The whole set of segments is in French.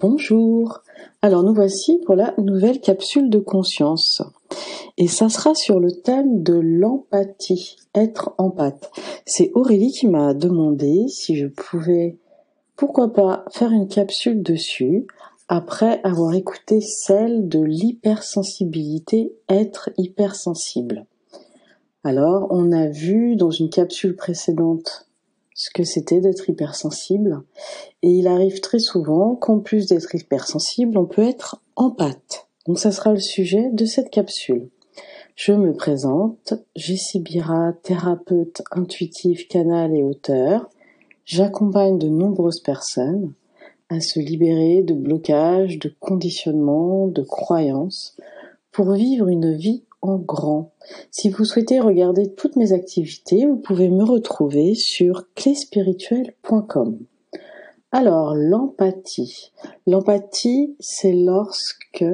Bonjour. Alors nous voici pour la nouvelle capsule de conscience. Et ça sera sur le thème de l'empathie, être empathe. C'est Aurélie qui m'a demandé si je pouvais, pourquoi pas, faire une capsule dessus après avoir écouté celle de l'hypersensibilité, être hypersensible. Alors, on a vu dans une capsule précédente ce que c'était d'être hypersensible. Et il arrive très souvent qu'en plus d'être hypersensible, on peut être empathe. Donc ça sera le sujet de cette capsule. Je me présente, Jessie Bira, thérapeute intuitive, canal et auteur. J'accompagne de nombreuses personnes à se libérer de blocages, de conditionnements, de croyances pour vivre une vie en grand. Si vous souhaitez regarder toutes mes activités, vous pouvez me retrouver sur cléspirituel.com. Alors, l'empathie. L'empathie, c'est lorsque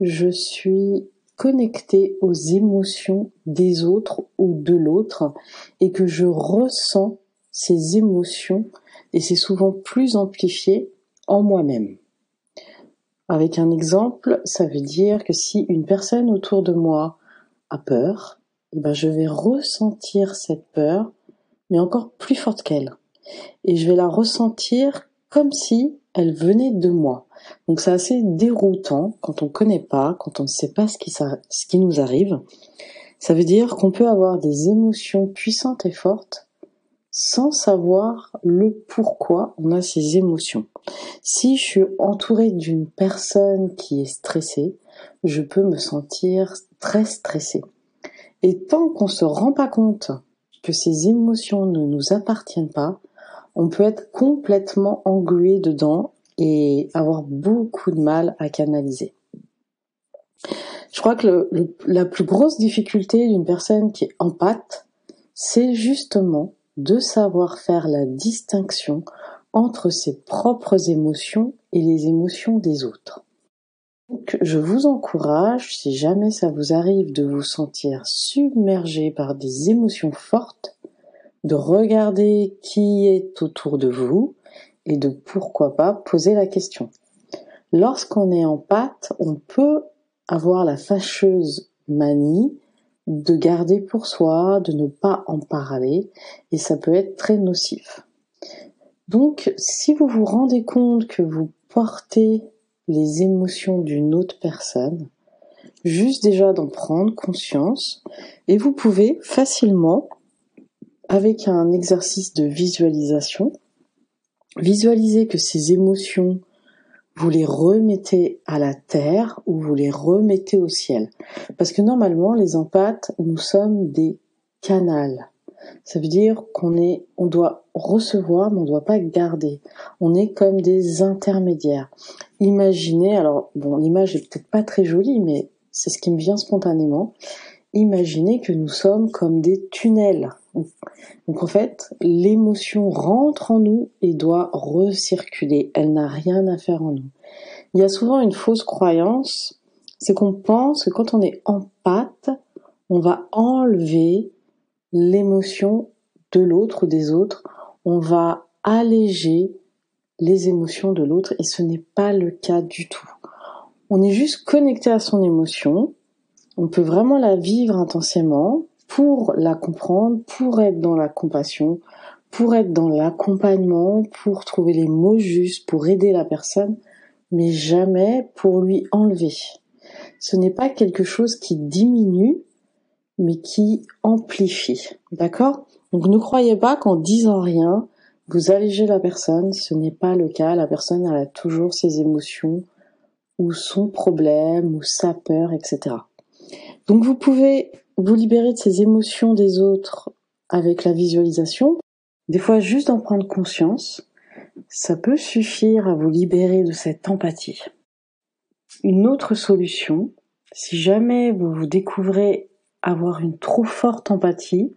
je suis connecté aux émotions des autres ou de l'autre et que je ressens ces émotions et c'est souvent plus amplifié en moi-même. Avec un exemple, ça veut dire que si une personne autour de moi a peur, eh ben je vais ressentir cette peur, mais encore plus forte qu'elle. Et je vais la ressentir comme si elle venait de moi. Donc c'est assez déroutant quand on ne connaît pas, quand on ne sait pas ce qui, ce qui nous arrive. Ça veut dire qu'on peut avoir des émotions puissantes et fortes sans savoir le pourquoi on a ces émotions. Si je suis entourée d'une personne qui est stressée, je peux me sentir très stressée. Et tant qu'on se rend pas compte que ces émotions ne nous appartiennent pas, on peut être complètement englué dedans et avoir beaucoup de mal à canaliser. Je crois que la plus grosse difficulté d'une personne qui est en pâte, c'est justement de savoir faire la distinction entre ses propres émotions et les émotions des autres. Donc, je vous encourage, si jamais ça vous arrive de vous sentir submergé par des émotions fortes, de regarder qui est autour de vous et de pourquoi pas poser la question. Lorsqu'on est en pâte, on peut avoir la fâcheuse manie de garder pour soi, de ne pas en parler, et ça peut être très nocif. Donc, si vous vous rendez compte que vous portez les émotions d'une autre personne, juste déjà d'en prendre conscience, et vous pouvez facilement, avec un exercice de visualisation, visualiser que ces émotions vous les remettez à la terre ou vous les remettez au ciel. Parce que normalement, les empathes, nous sommes des canals. Ça veut dire qu'on est, on doit recevoir, mais on ne doit pas garder. On est comme des intermédiaires. Imaginez, alors bon, l'image est peut-être pas très jolie, mais c'est ce qui me vient spontanément. Imaginez que nous sommes comme des tunnels. Donc en fait, l'émotion rentre en nous et doit recirculer. Elle n'a rien à faire en nous. Il y a souvent une fausse croyance, c'est qu'on pense que quand on est en pâte, on va enlever l'émotion de l'autre ou des autres, on va alléger les émotions de l'autre et ce n'est pas le cas du tout. On est juste connecté à son émotion, on peut vraiment la vivre intensément pour la comprendre, pour être dans la compassion, pour être dans l'accompagnement, pour trouver les mots justes, pour aider la personne, mais jamais pour lui enlever. Ce n'est pas quelque chose qui diminue, mais qui amplifie. D'accord? Donc ne croyez pas qu'en disant rien, vous allégez la personne, ce n'est pas le cas. La personne elle a toujours ses émotions, ou son problème, ou sa peur, etc. Donc vous pouvez vous libérer de ces émotions des autres avec la visualisation. Des fois, juste d'en prendre conscience, ça peut suffire à vous libérer de cette empathie. Une autre solution, si jamais vous vous découvrez avoir une trop forte empathie,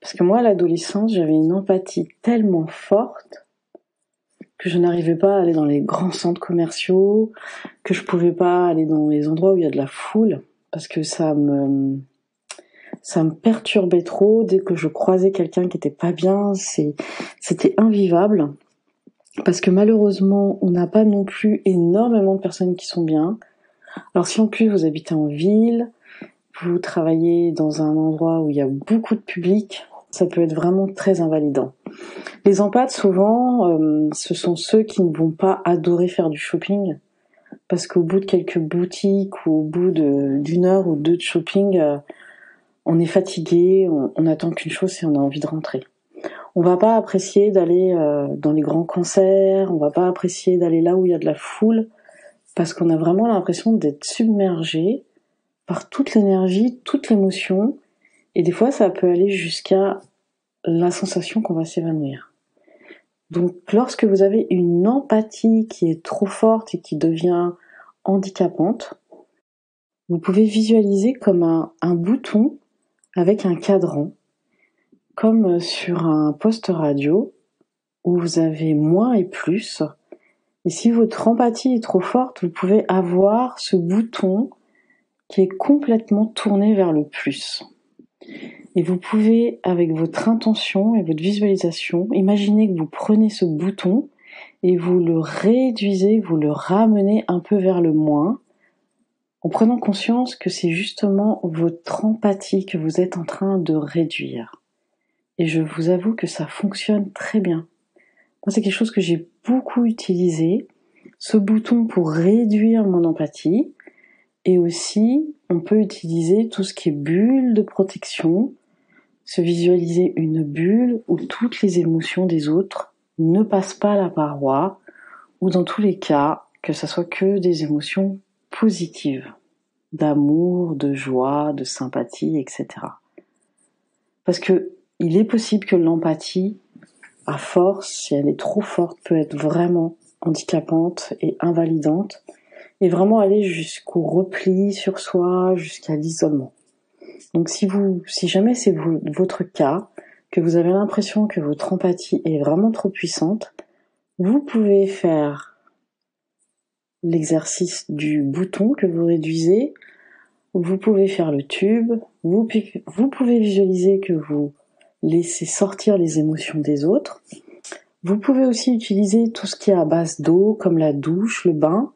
parce que moi, à l'adolescence, j'avais une empathie tellement forte que je n'arrivais pas à aller dans les grands centres commerciaux, que je pouvais pas aller dans les endroits où il y a de la foule parce que ça me ça me perturbait trop dès que je croisais quelqu'un qui était pas bien, c'était invivable. Parce que malheureusement, on n'a pas non plus énormément de personnes qui sont bien. Alors si en plus vous habitez en ville, vous travaillez dans un endroit où il y a beaucoup de public, ça peut être vraiment très invalidant. Les empathes, souvent, euh, ce sont ceux qui ne vont pas adorer faire du shopping, parce qu'au bout de quelques boutiques ou au bout d'une heure ou deux de shopping, euh, on est fatigué, on, on attend qu'une chose, c'est on a envie de rentrer. On va pas apprécier d'aller euh, dans les grands concerts, on va pas apprécier d'aller là où il y a de la foule, parce qu'on a vraiment l'impression d'être submergé par toute l'énergie, toute l'émotion, et des fois ça peut aller jusqu'à la sensation qu'on va s'évanouir. Donc lorsque vous avez une empathie qui est trop forte et qui devient handicapante, vous pouvez visualiser comme un, bouton avec un cadran, comme sur un poste radio où vous avez moins et plus. Et si votre empathie est trop forte, vous pouvez avoir ce bouton qui est complètement tourné vers le plus. Et vous pouvez, avec votre intention et votre visualisation, imaginer que vous prenez ce bouton et vous le réduisez, vous le ramenez un peu vers le moins, en prenant conscience que c'est justement votre empathie que vous êtes en train de réduire. Et je vous avoue que ça fonctionne très bien. Moi, c'est quelque chose que j'ai beaucoup utilisé, ce bouton pour réduire mon empathie, et aussi, on peut utiliser tout ce qui est bulle de protection, se visualiser une bulle où toutes les émotions des autres ne passent pas la paroi, ou dans tous les cas, que ce soit que des émotions positives, d'amour, de joie, de sympathie, etc. Parce que il est possible que l'empathie, à force, si elle est trop forte, peut être vraiment handicapante et invalidante, et vraiment aller jusqu'au repli sur soi, jusqu'à l'isolement. Donc si vous, si jamais c'est votre cas, que vous avez l'impression que votre empathie est vraiment trop puissante, vous pouvez faire l'exercice du bouton que vous réduisez, vous pouvez faire le tube, vous, vous pouvez visualiser que vous laissez sortir les émotions des autres. Vous pouvez aussi utiliser tout ce qui est à base d'eau, comme la douche, le bain,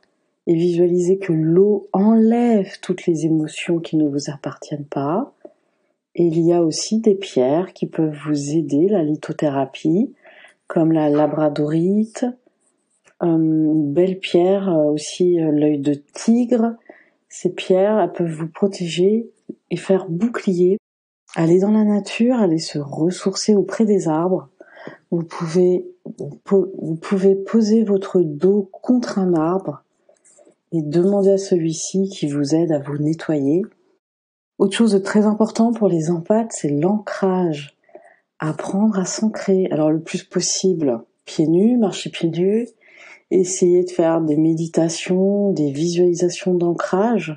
et visualiser que l'eau enlève toutes les émotions qui ne vous appartiennent pas. Et il y a aussi des pierres qui peuvent vous aider, la lithothérapie, comme la labradorite, euh, une belle pierre euh, aussi euh, l'œil de tigre. Ces pierres elles peuvent vous protéger et faire bouclier. Aller dans la nature, aller se ressourcer auprès des arbres. Vous pouvez, vous pouvez poser votre dos contre un arbre et demandez à celui-ci qui vous aide à vous nettoyer. Autre chose de très important pour les empathes, c'est l'ancrage. Apprendre à s'ancrer. Alors le plus possible, pieds nus, marcher pieds nus. Essayez de faire des méditations, des visualisations d'ancrage.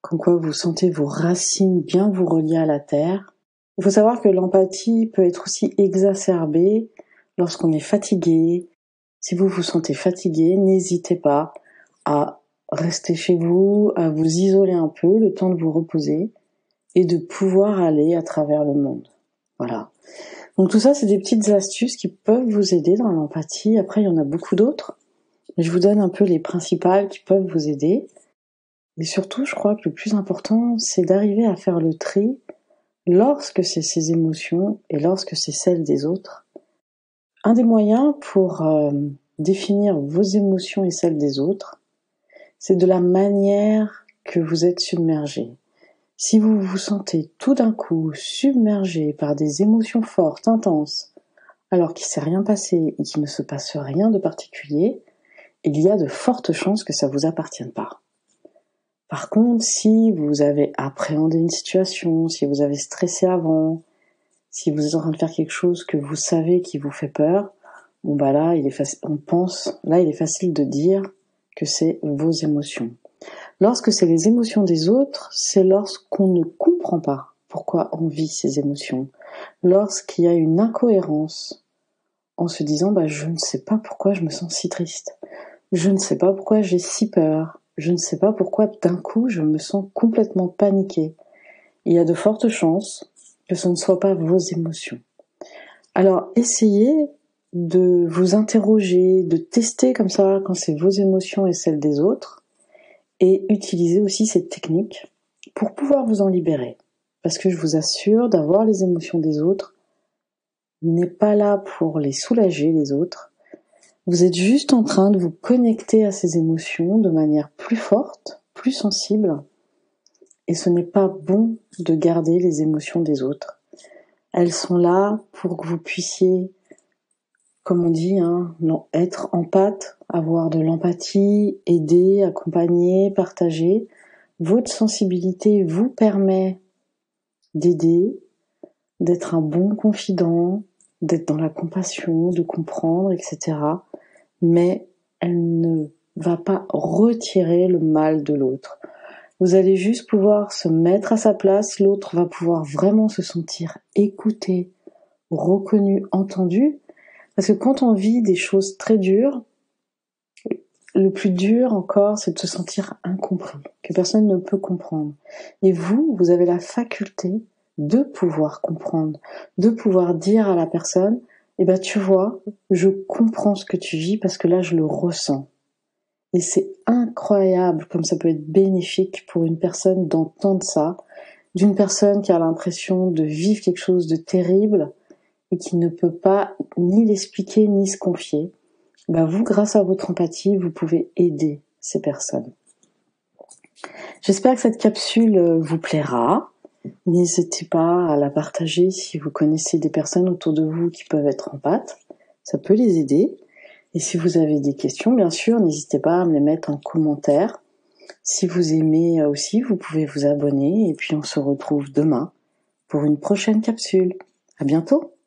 Comme quoi vous sentez vos racines bien vous relier à la terre. Il faut savoir que l'empathie peut être aussi exacerbée lorsqu'on est fatigué. Si vous vous sentez fatigué, n'hésitez pas à rester chez vous, à vous isoler un peu, le temps de vous reposer et de pouvoir aller à travers le monde. Voilà. Donc tout ça, c'est des petites astuces qui peuvent vous aider dans l'empathie. Après, il y en a beaucoup d'autres. Je vous donne un peu les principales qui peuvent vous aider. Mais surtout, je crois que le plus important, c'est d'arriver à faire le tri lorsque c'est ces émotions et lorsque c'est celles des autres. Un des moyens pour euh, définir vos émotions et celles des autres, c'est de la manière que vous êtes submergé. Si vous vous sentez tout d'un coup submergé par des émotions fortes, intenses, alors qu'il ne s'est rien passé et qu'il ne se passe rien de particulier, il y a de fortes chances que ça vous appartienne pas. Par contre, si vous avez appréhendé une situation, si vous avez stressé avant, si vous êtes en train de faire quelque chose que vous savez qui vous fait peur, bon bah là, il est on pense, là, il est facile de dire, que c'est vos émotions. Lorsque c'est les émotions des autres, c'est lorsqu'on ne comprend pas pourquoi on vit ces émotions. Lorsqu'il y a une incohérence en se disant bah, je ne sais pas pourquoi je me sens si triste. Je ne sais pas pourquoi j'ai si peur. Je ne sais pas pourquoi d'un coup je me sens complètement paniqué. Il y a de fortes chances que ce ne soit pas vos émotions. Alors essayez de vous interroger, de tester comme ça quand c'est vos émotions et celles des autres, et utiliser aussi cette technique pour pouvoir vous en libérer. Parce que je vous assure, d'avoir les émotions des autres n'est pas là pour les soulager les autres. Vous êtes juste en train de vous connecter à ces émotions de manière plus forte, plus sensible, et ce n'est pas bon de garder les émotions des autres. Elles sont là pour que vous puissiez comme on dit, hein, être empathe, avoir de l'empathie, aider, accompagner, partager. Votre sensibilité vous permet d'aider, d'être un bon confident, d'être dans la compassion, de comprendre, etc. Mais elle ne va pas retirer le mal de l'autre. Vous allez juste pouvoir se mettre à sa place, l'autre va pouvoir vraiment se sentir écouté, reconnu, entendu, parce que quand on vit des choses très dures, le plus dur encore, c'est de se sentir incompris, que personne ne peut comprendre. Et vous, vous avez la faculté de pouvoir comprendre, de pouvoir dire à la personne, eh ben tu vois, je comprends ce que tu vis parce que là je le ressens. Et c'est incroyable comme ça peut être bénéfique pour une personne d'entendre ça, d'une personne qui a l'impression de vivre quelque chose de terrible et qui ne peut pas ni l'expliquer ni se confier, bah vous, grâce à votre empathie, vous pouvez aider ces personnes. J'espère que cette capsule euh, vous plaira. N'hésitez pas à la partager si vous connaissez des personnes autour de vous qui peuvent être en pâte. Ça peut les aider. Et si vous avez des questions, bien sûr, n'hésitez pas à me les mettre en commentaire. Si vous aimez aussi, vous pouvez vous abonner et puis on se retrouve demain pour une prochaine capsule. À bientôt!